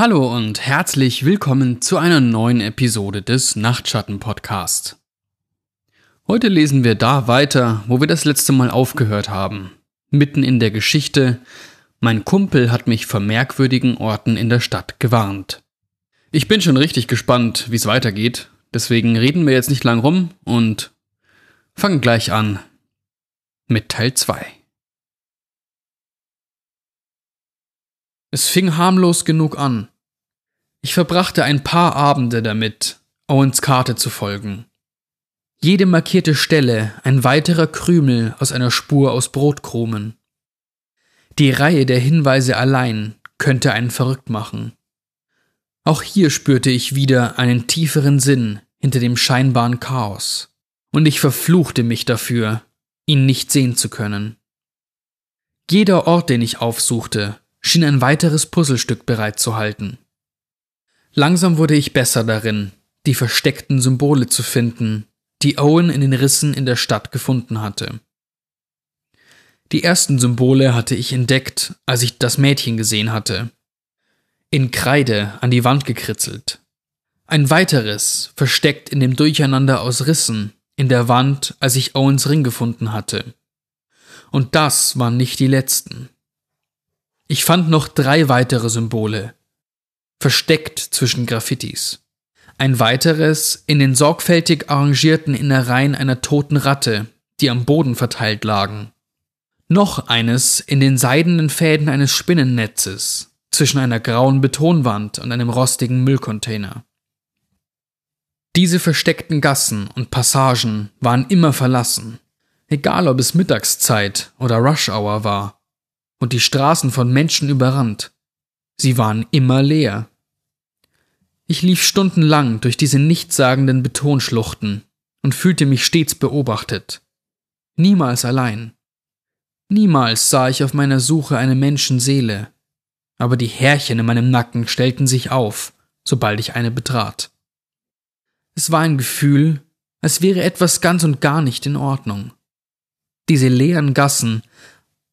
Hallo und herzlich willkommen zu einer neuen Episode des Nachtschatten Podcast. Heute lesen wir da weiter, wo wir das letzte Mal aufgehört haben. Mitten in der Geschichte Mein Kumpel hat mich vor merkwürdigen Orten in der Stadt gewarnt. Ich bin schon richtig gespannt, wie es weitergeht, deswegen reden wir jetzt nicht lang rum und fangen gleich an mit Teil 2. Es fing harmlos genug an. Ich verbrachte ein paar Abende damit, Owens Karte zu folgen. Jede markierte Stelle ein weiterer Krümel aus einer Spur aus Brotkrumen. Die Reihe der Hinweise allein könnte einen verrückt machen. Auch hier spürte ich wieder einen tieferen Sinn hinter dem scheinbaren Chaos, und ich verfluchte mich dafür, ihn nicht sehen zu können. Jeder Ort, den ich aufsuchte, schien ein weiteres Puzzlestück bereitzuhalten. Langsam wurde ich besser darin, die versteckten Symbole zu finden, die Owen in den Rissen in der Stadt gefunden hatte. Die ersten Symbole hatte ich entdeckt, als ich das Mädchen gesehen hatte. In Kreide an die Wand gekritzelt. Ein weiteres, versteckt in dem Durcheinander aus Rissen, in der Wand, als ich Owens Ring gefunden hatte. Und das waren nicht die letzten. Ich fand noch drei weitere Symbole, versteckt zwischen Graffitis. Ein weiteres in den sorgfältig arrangierten Innereien einer toten Ratte, die am Boden verteilt lagen. Noch eines in den seidenen Fäden eines Spinnennetzes zwischen einer grauen Betonwand und einem rostigen Müllcontainer. Diese versteckten Gassen und Passagen waren immer verlassen, egal ob es Mittagszeit oder Rush Hour war und die Straßen von Menschen überrannt. Sie waren immer leer. Ich lief stundenlang durch diese nichtssagenden Betonschluchten und fühlte mich stets beobachtet. Niemals allein. Niemals sah ich auf meiner Suche eine Menschenseele, aber die Härchen in meinem Nacken stellten sich auf, sobald ich eine betrat. Es war ein Gefühl, als wäre etwas ganz und gar nicht in Ordnung. Diese leeren Gassen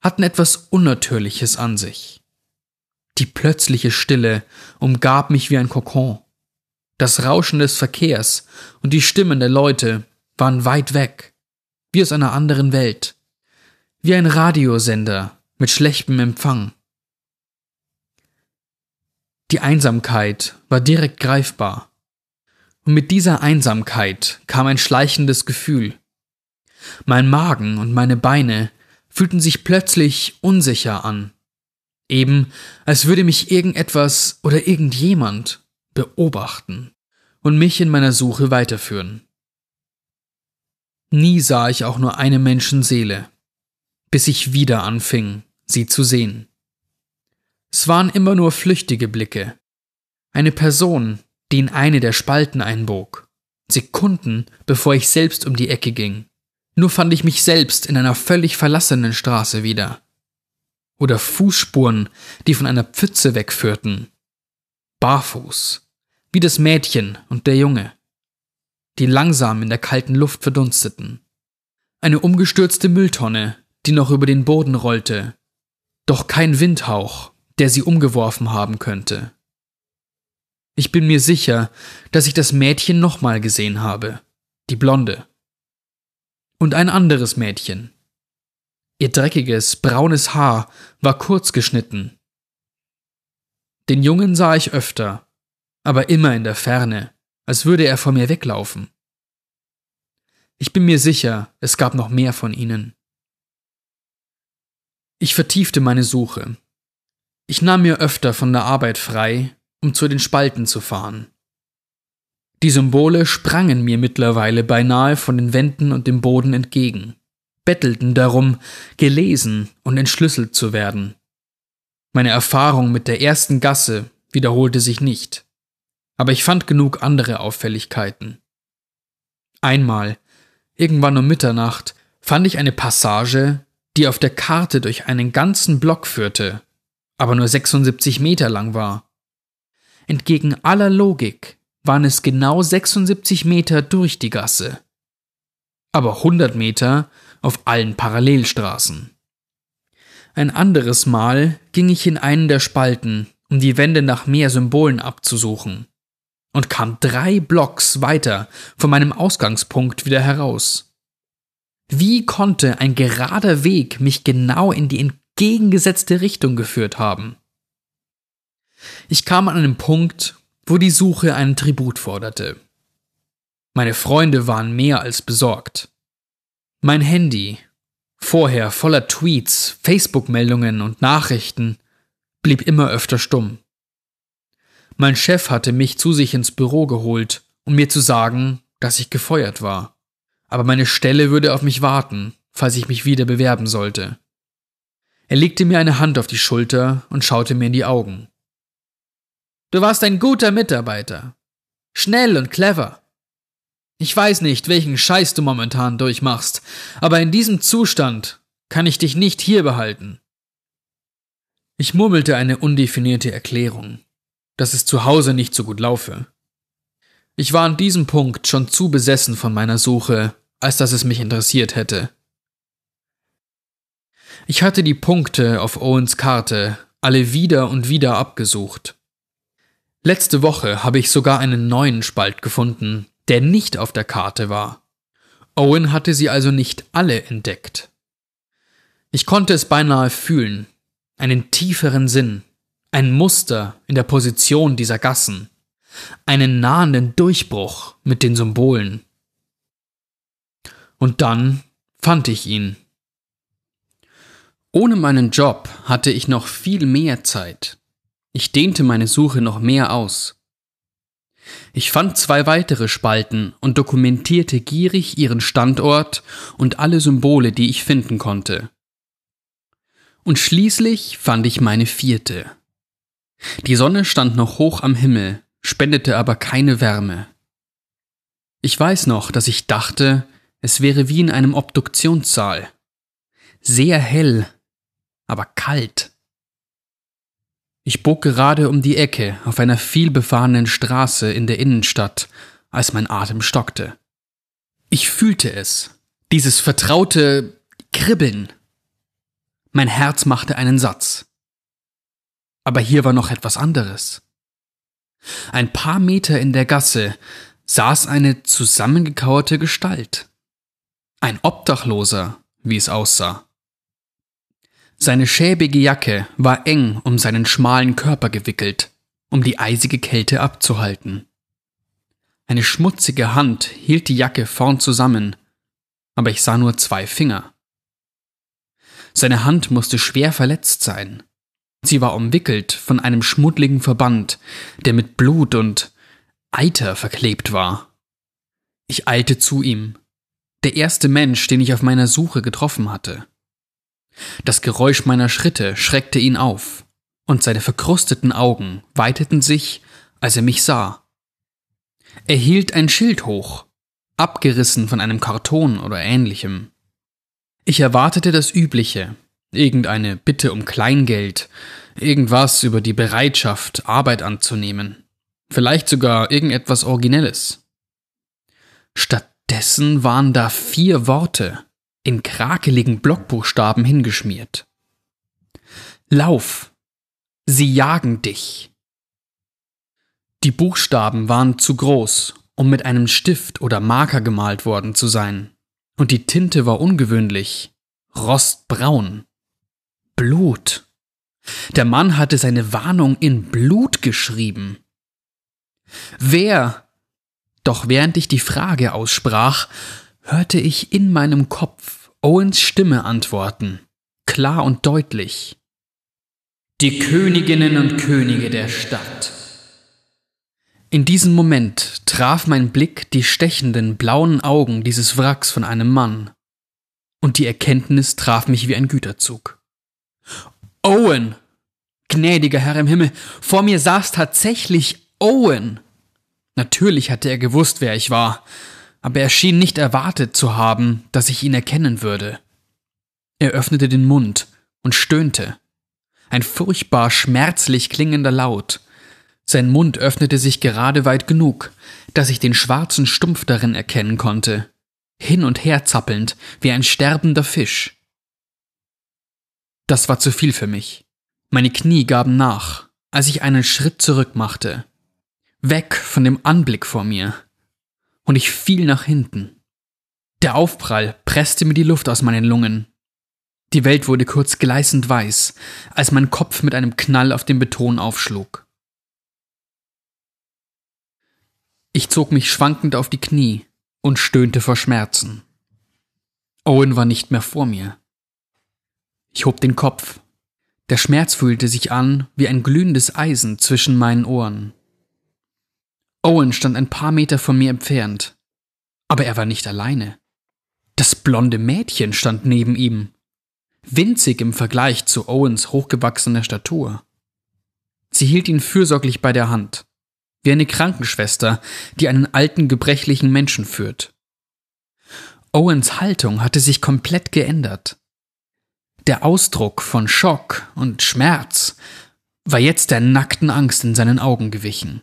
hatten etwas Unnatürliches an sich. Die plötzliche Stille umgab mich wie ein Kokon. Das Rauschen des Verkehrs und die Stimmen der Leute waren weit weg, wie aus einer anderen Welt, wie ein Radiosender mit schlechtem Empfang. Die Einsamkeit war direkt greifbar. Und mit dieser Einsamkeit kam ein schleichendes Gefühl. Mein Magen und meine Beine fühlten sich plötzlich unsicher an. Eben als würde mich irgendetwas oder irgendjemand beobachten und mich in meiner Suche weiterführen. Nie sah ich auch nur eine Menschenseele, bis ich wieder anfing, sie zu sehen. Es waren immer nur flüchtige Blicke. Eine Person, die in eine der Spalten einbog, Sekunden bevor ich selbst um die Ecke ging. Nur fand ich mich selbst in einer völlig verlassenen Straße wieder. Oder Fußspuren, die von einer Pfütze wegführten. Barfuß. Wie das Mädchen und der Junge. Die langsam in der kalten Luft verdunsteten. Eine umgestürzte Mülltonne, die noch über den Boden rollte. Doch kein Windhauch, der sie umgeworfen haben könnte. Ich bin mir sicher, dass ich das Mädchen nochmal gesehen habe. Die Blonde und ein anderes Mädchen. Ihr dreckiges, braunes Haar war kurz geschnitten. Den Jungen sah ich öfter, aber immer in der Ferne, als würde er vor mir weglaufen. Ich bin mir sicher, es gab noch mehr von ihnen. Ich vertiefte meine Suche. Ich nahm mir öfter von der Arbeit frei, um zu den Spalten zu fahren. Die Symbole sprangen mir mittlerweile beinahe von den Wänden und dem Boden entgegen, bettelten darum, gelesen und entschlüsselt zu werden. Meine Erfahrung mit der ersten Gasse wiederholte sich nicht, aber ich fand genug andere Auffälligkeiten. Einmal, irgendwann um Mitternacht, fand ich eine Passage, die auf der Karte durch einen ganzen Block führte, aber nur 76 Meter lang war. Entgegen aller Logik waren es genau 76 Meter durch die Gasse. Aber 100 Meter auf allen Parallelstraßen. Ein anderes Mal ging ich in einen der Spalten um die Wände nach mehr Symbolen abzusuchen, und kam drei Blocks weiter von meinem Ausgangspunkt wieder heraus. Wie konnte ein gerader Weg mich genau in die entgegengesetzte Richtung geführt haben? Ich kam an einen Punkt, wo die Suche einen Tribut forderte. Meine Freunde waren mehr als besorgt. Mein Handy, vorher voller Tweets, Facebook-Meldungen und Nachrichten, blieb immer öfter stumm. Mein Chef hatte mich zu sich ins Büro geholt, um mir zu sagen, dass ich gefeuert war. Aber meine Stelle würde auf mich warten, falls ich mich wieder bewerben sollte. Er legte mir eine Hand auf die Schulter und schaute mir in die Augen. Du warst ein guter Mitarbeiter. Schnell und clever. Ich weiß nicht, welchen Scheiß du momentan durchmachst, aber in diesem Zustand kann ich dich nicht hier behalten. Ich murmelte eine undefinierte Erklärung, dass es zu Hause nicht so gut laufe. Ich war an diesem Punkt schon zu besessen von meiner Suche, als dass es mich interessiert hätte. Ich hatte die Punkte auf Owens Karte alle wieder und wieder abgesucht. Letzte Woche habe ich sogar einen neuen Spalt gefunden, der nicht auf der Karte war. Owen hatte sie also nicht alle entdeckt. Ich konnte es beinahe fühlen, einen tieferen Sinn, ein Muster in der Position dieser Gassen, einen nahenden Durchbruch mit den Symbolen. Und dann fand ich ihn. Ohne meinen Job hatte ich noch viel mehr Zeit. Ich dehnte meine Suche noch mehr aus. Ich fand zwei weitere Spalten und dokumentierte gierig ihren Standort und alle Symbole, die ich finden konnte. Und schließlich fand ich meine vierte. Die Sonne stand noch hoch am Himmel, spendete aber keine Wärme. Ich weiß noch, dass ich dachte, es wäre wie in einem Obduktionssaal. Sehr hell, aber kalt. Ich bog gerade um die Ecke auf einer vielbefahrenen Straße in der Innenstadt, als mein Atem stockte. Ich fühlte es, dieses vertraute Kribbeln. Mein Herz machte einen Satz. Aber hier war noch etwas anderes. Ein paar Meter in der Gasse saß eine zusammengekauerte Gestalt. Ein Obdachloser, wie es aussah. Seine schäbige Jacke war eng um seinen schmalen Körper gewickelt, um die eisige Kälte abzuhalten. Eine schmutzige Hand hielt die Jacke vorn zusammen, aber ich sah nur zwei Finger. Seine Hand musste schwer verletzt sein. Sie war umwickelt von einem schmuddligen Verband, der mit Blut und Eiter verklebt war. Ich eilte zu ihm, der erste Mensch, den ich auf meiner Suche getroffen hatte. Das Geräusch meiner Schritte schreckte ihn auf, und seine verkrusteten Augen weiteten sich, als er mich sah. Er hielt ein Schild hoch, abgerissen von einem Karton oder ähnlichem. Ich erwartete das Übliche, irgendeine Bitte um Kleingeld, irgendwas über die Bereitschaft, Arbeit anzunehmen, vielleicht sogar irgendetwas Originelles. Stattdessen waren da vier Worte, in krakeligen Blockbuchstaben hingeschmiert. Lauf! Sie jagen dich! Die Buchstaben waren zu groß, um mit einem Stift oder Marker gemalt worden zu sein, und die Tinte war ungewöhnlich, rostbraun. Blut. Der Mann hatte seine Warnung in Blut geschrieben. Wer? Doch während ich die Frage aussprach, hörte ich in meinem Kopf Owens Stimme antworten, klar und deutlich. Die Königinnen und Könige der Stadt. In diesem Moment traf mein Blick die stechenden blauen Augen dieses Wracks von einem Mann. Und die Erkenntnis traf mich wie ein Güterzug. Owen! Gnädiger Herr im Himmel, vor mir saß tatsächlich Owen. Natürlich hatte er gewusst, wer ich war, aber er schien nicht erwartet zu haben, dass ich ihn erkennen würde. Er öffnete den Mund und stöhnte. Ein furchtbar schmerzlich klingender Laut. Sein Mund öffnete sich gerade weit genug, dass ich den schwarzen Stumpf darin erkennen konnte, hin und her zappelnd wie ein sterbender Fisch. Das war zu viel für mich. Meine Knie gaben nach, als ich einen Schritt zurück machte. Weg von dem Anblick vor mir. Und ich fiel nach hinten. Der Aufprall presste mir die Luft aus meinen Lungen. Die Welt wurde kurz gleißend weiß, als mein Kopf mit einem Knall auf den Beton aufschlug. Ich zog mich schwankend auf die Knie und stöhnte vor Schmerzen. Owen war nicht mehr vor mir. Ich hob den Kopf. Der Schmerz fühlte sich an wie ein glühendes Eisen zwischen meinen Ohren. Owen stand ein paar Meter von mir entfernt, aber er war nicht alleine. Das blonde Mädchen stand neben ihm, winzig im Vergleich zu Owens hochgewachsener Statur. Sie hielt ihn fürsorglich bei der Hand, wie eine Krankenschwester, die einen alten, gebrechlichen Menschen führt. Owens Haltung hatte sich komplett geändert. Der Ausdruck von Schock und Schmerz war jetzt der nackten Angst in seinen Augen gewichen.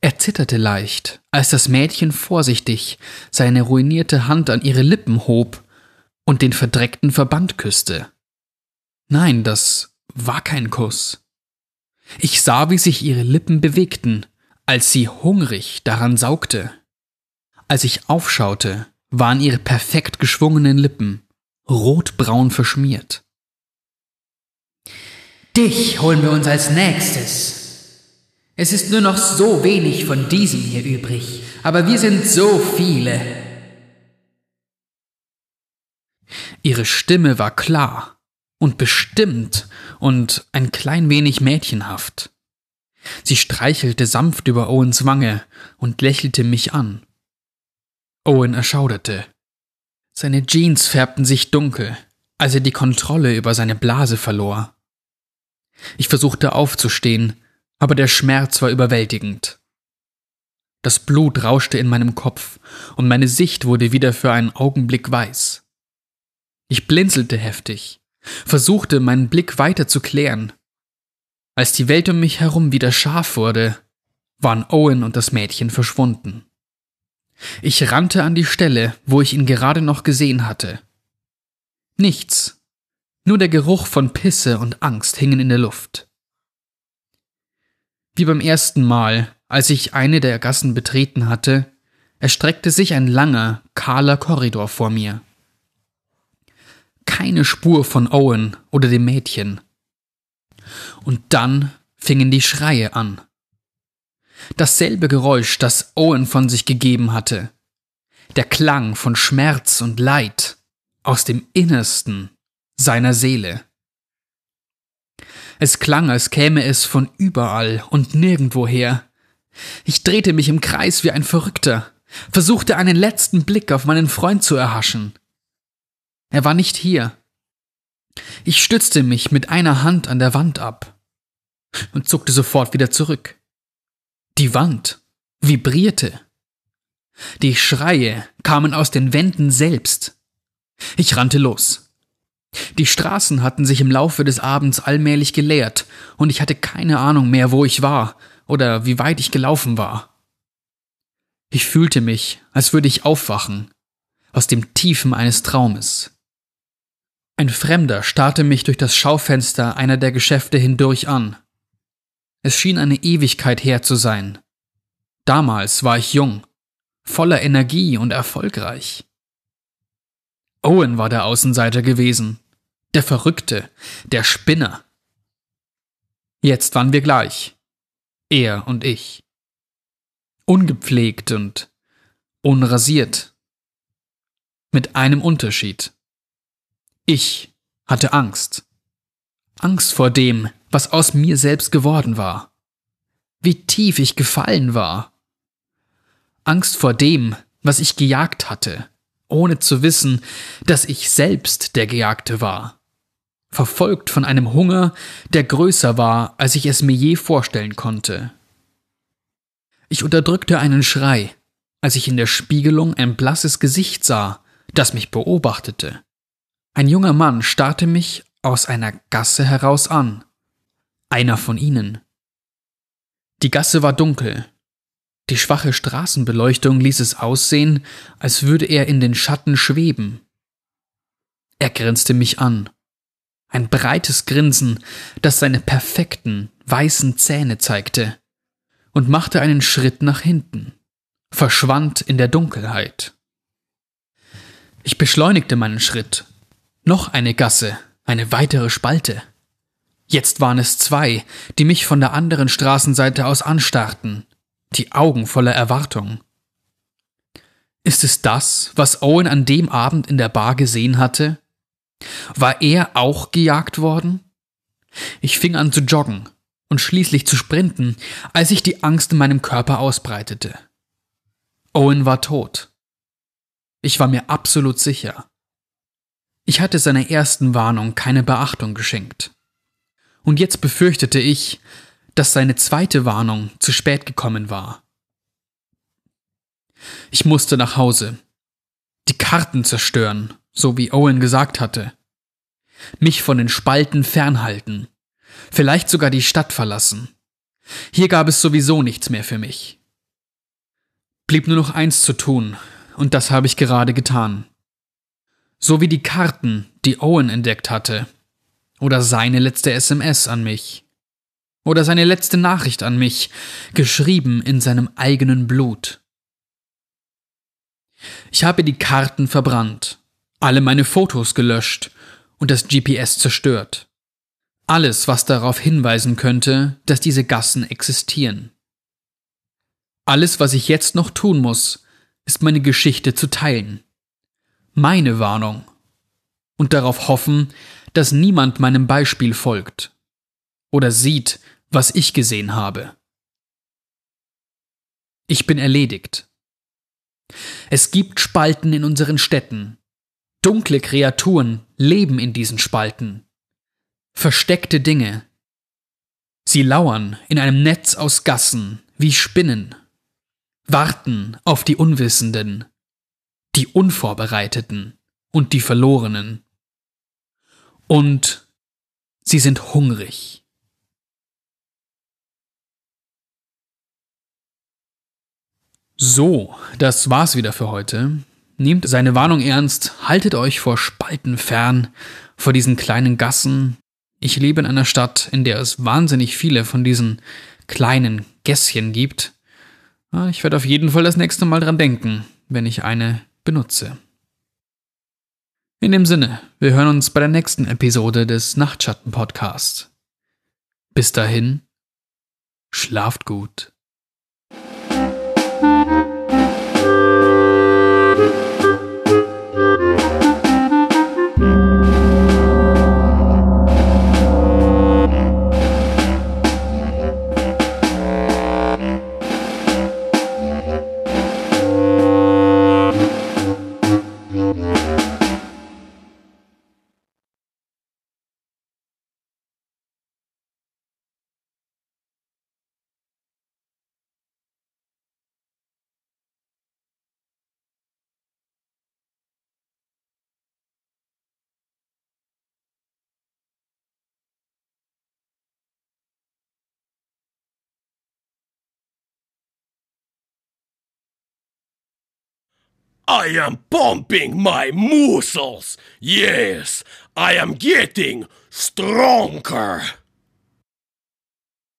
Er zitterte leicht, als das Mädchen vorsichtig seine ruinierte Hand an ihre Lippen hob und den verdreckten Verband küsste. Nein, das war kein Kuss. Ich sah, wie sich ihre Lippen bewegten, als sie hungrig daran saugte. Als ich aufschaute, waren ihre perfekt geschwungenen Lippen rotbraun verschmiert. Dich holen wir uns als nächstes. Es ist nur noch so wenig von diesem hier übrig, aber wir sind so viele. Ihre Stimme war klar und bestimmt und ein klein wenig mädchenhaft. Sie streichelte sanft über Owens Wange und lächelte mich an. Owen erschauderte. Seine Jeans färbten sich dunkel, als er die Kontrolle über seine Blase verlor. Ich versuchte aufzustehen, aber der Schmerz war überwältigend. Das Blut rauschte in meinem Kopf und meine Sicht wurde wieder für einen Augenblick weiß. Ich blinzelte heftig, versuchte meinen Blick weiter zu klären. Als die Welt um mich herum wieder scharf wurde, waren Owen und das Mädchen verschwunden. Ich rannte an die Stelle, wo ich ihn gerade noch gesehen hatte. Nichts. Nur der Geruch von Pisse und Angst hingen in der Luft. Wie beim ersten Mal, als ich eine der Gassen betreten hatte, erstreckte sich ein langer, kahler Korridor vor mir. Keine Spur von Owen oder dem Mädchen. Und dann fingen die Schreie an. Dasselbe Geräusch, das Owen von sich gegeben hatte. Der Klang von Schmerz und Leid aus dem Innersten seiner Seele. Es klang, als käme es von überall und nirgendwoher. Ich drehte mich im Kreis wie ein Verrückter, versuchte einen letzten Blick auf meinen Freund zu erhaschen. Er war nicht hier. Ich stützte mich mit einer Hand an der Wand ab und zuckte sofort wieder zurück. Die Wand vibrierte. Die Schreie kamen aus den Wänden selbst. Ich rannte los. Die Straßen hatten sich im Laufe des Abends allmählich geleert, und ich hatte keine Ahnung mehr, wo ich war oder wie weit ich gelaufen war. Ich fühlte mich, als würde ich aufwachen, aus dem Tiefen eines Traumes. Ein Fremder starrte mich durch das Schaufenster einer der Geschäfte hindurch an. Es schien eine Ewigkeit her zu sein. Damals war ich jung, voller Energie und erfolgreich. Owen war der Außenseiter gewesen, der Verrückte, der Spinner. Jetzt waren wir gleich, er und ich. Ungepflegt und unrasiert. Mit einem Unterschied. Ich hatte Angst. Angst vor dem, was aus mir selbst geworden war. Wie tief ich gefallen war. Angst vor dem, was ich gejagt hatte, ohne zu wissen, dass ich selbst der Gejagte war. Verfolgt von einem Hunger, der größer war, als ich es mir je vorstellen konnte. Ich unterdrückte einen Schrei, als ich in der Spiegelung ein blasses Gesicht sah, das mich beobachtete. Ein junger Mann starrte mich aus einer Gasse heraus an, einer von ihnen. Die Gasse war dunkel. Die schwache Straßenbeleuchtung ließ es aussehen, als würde er in den Schatten schweben. Er grinste mich an. Ein breites Grinsen, das seine perfekten, weißen Zähne zeigte und machte einen Schritt nach hinten, verschwand in der Dunkelheit. Ich beschleunigte meinen Schritt. Noch eine Gasse, eine weitere Spalte. Jetzt waren es zwei, die mich von der anderen Straßenseite aus anstarrten, die Augen voller Erwartung. Ist es das, was Owen an dem Abend in der Bar gesehen hatte? War er auch gejagt worden? Ich fing an zu joggen und schließlich zu sprinten, als sich die Angst in meinem Körper ausbreitete. Owen war tot. Ich war mir absolut sicher. Ich hatte seiner ersten Warnung keine Beachtung geschenkt. Und jetzt befürchtete ich, dass seine zweite Warnung zu spät gekommen war. Ich musste nach Hause. Die Karten zerstören, so wie Owen gesagt hatte. Mich von den Spalten fernhalten. Vielleicht sogar die Stadt verlassen. Hier gab es sowieso nichts mehr für mich. Blieb nur noch eins zu tun, und das habe ich gerade getan. So wie die Karten, die Owen entdeckt hatte. Oder seine letzte SMS an mich. Oder seine letzte Nachricht an mich, geschrieben in seinem eigenen Blut. Ich habe die Karten verbrannt, alle meine Fotos gelöscht und das GPS zerstört. Alles, was darauf hinweisen könnte, dass diese Gassen existieren. Alles, was ich jetzt noch tun muss, ist meine Geschichte zu teilen. Meine Warnung. Und darauf hoffen, dass niemand meinem Beispiel folgt. Oder sieht, was ich gesehen habe. Ich bin erledigt. Es gibt Spalten in unseren Städten. Dunkle Kreaturen leben in diesen Spalten. Versteckte Dinge. Sie lauern in einem Netz aus Gassen wie Spinnen warten auf die Unwissenden, die Unvorbereiteten und die Verlorenen. Und sie sind hungrig. So, das war's wieder für heute. Nehmt seine Warnung ernst, haltet euch vor Spalten fern, vor diesen kleinen Gassen. Ich lebe in einer Stadt, in der es wahnsinnig viele von diesen kleinen Gässchen gibt. Ich werde auf jeden Fall das nächste Mal dran denken, wenn ich eine benutze. In dem Sinne, wir hören uns bei der nächsten Episode des Nachtschatten Podcasts. Bis dahin, schlaft gut. I am pumping my muscles. Yes, I am getting stronger.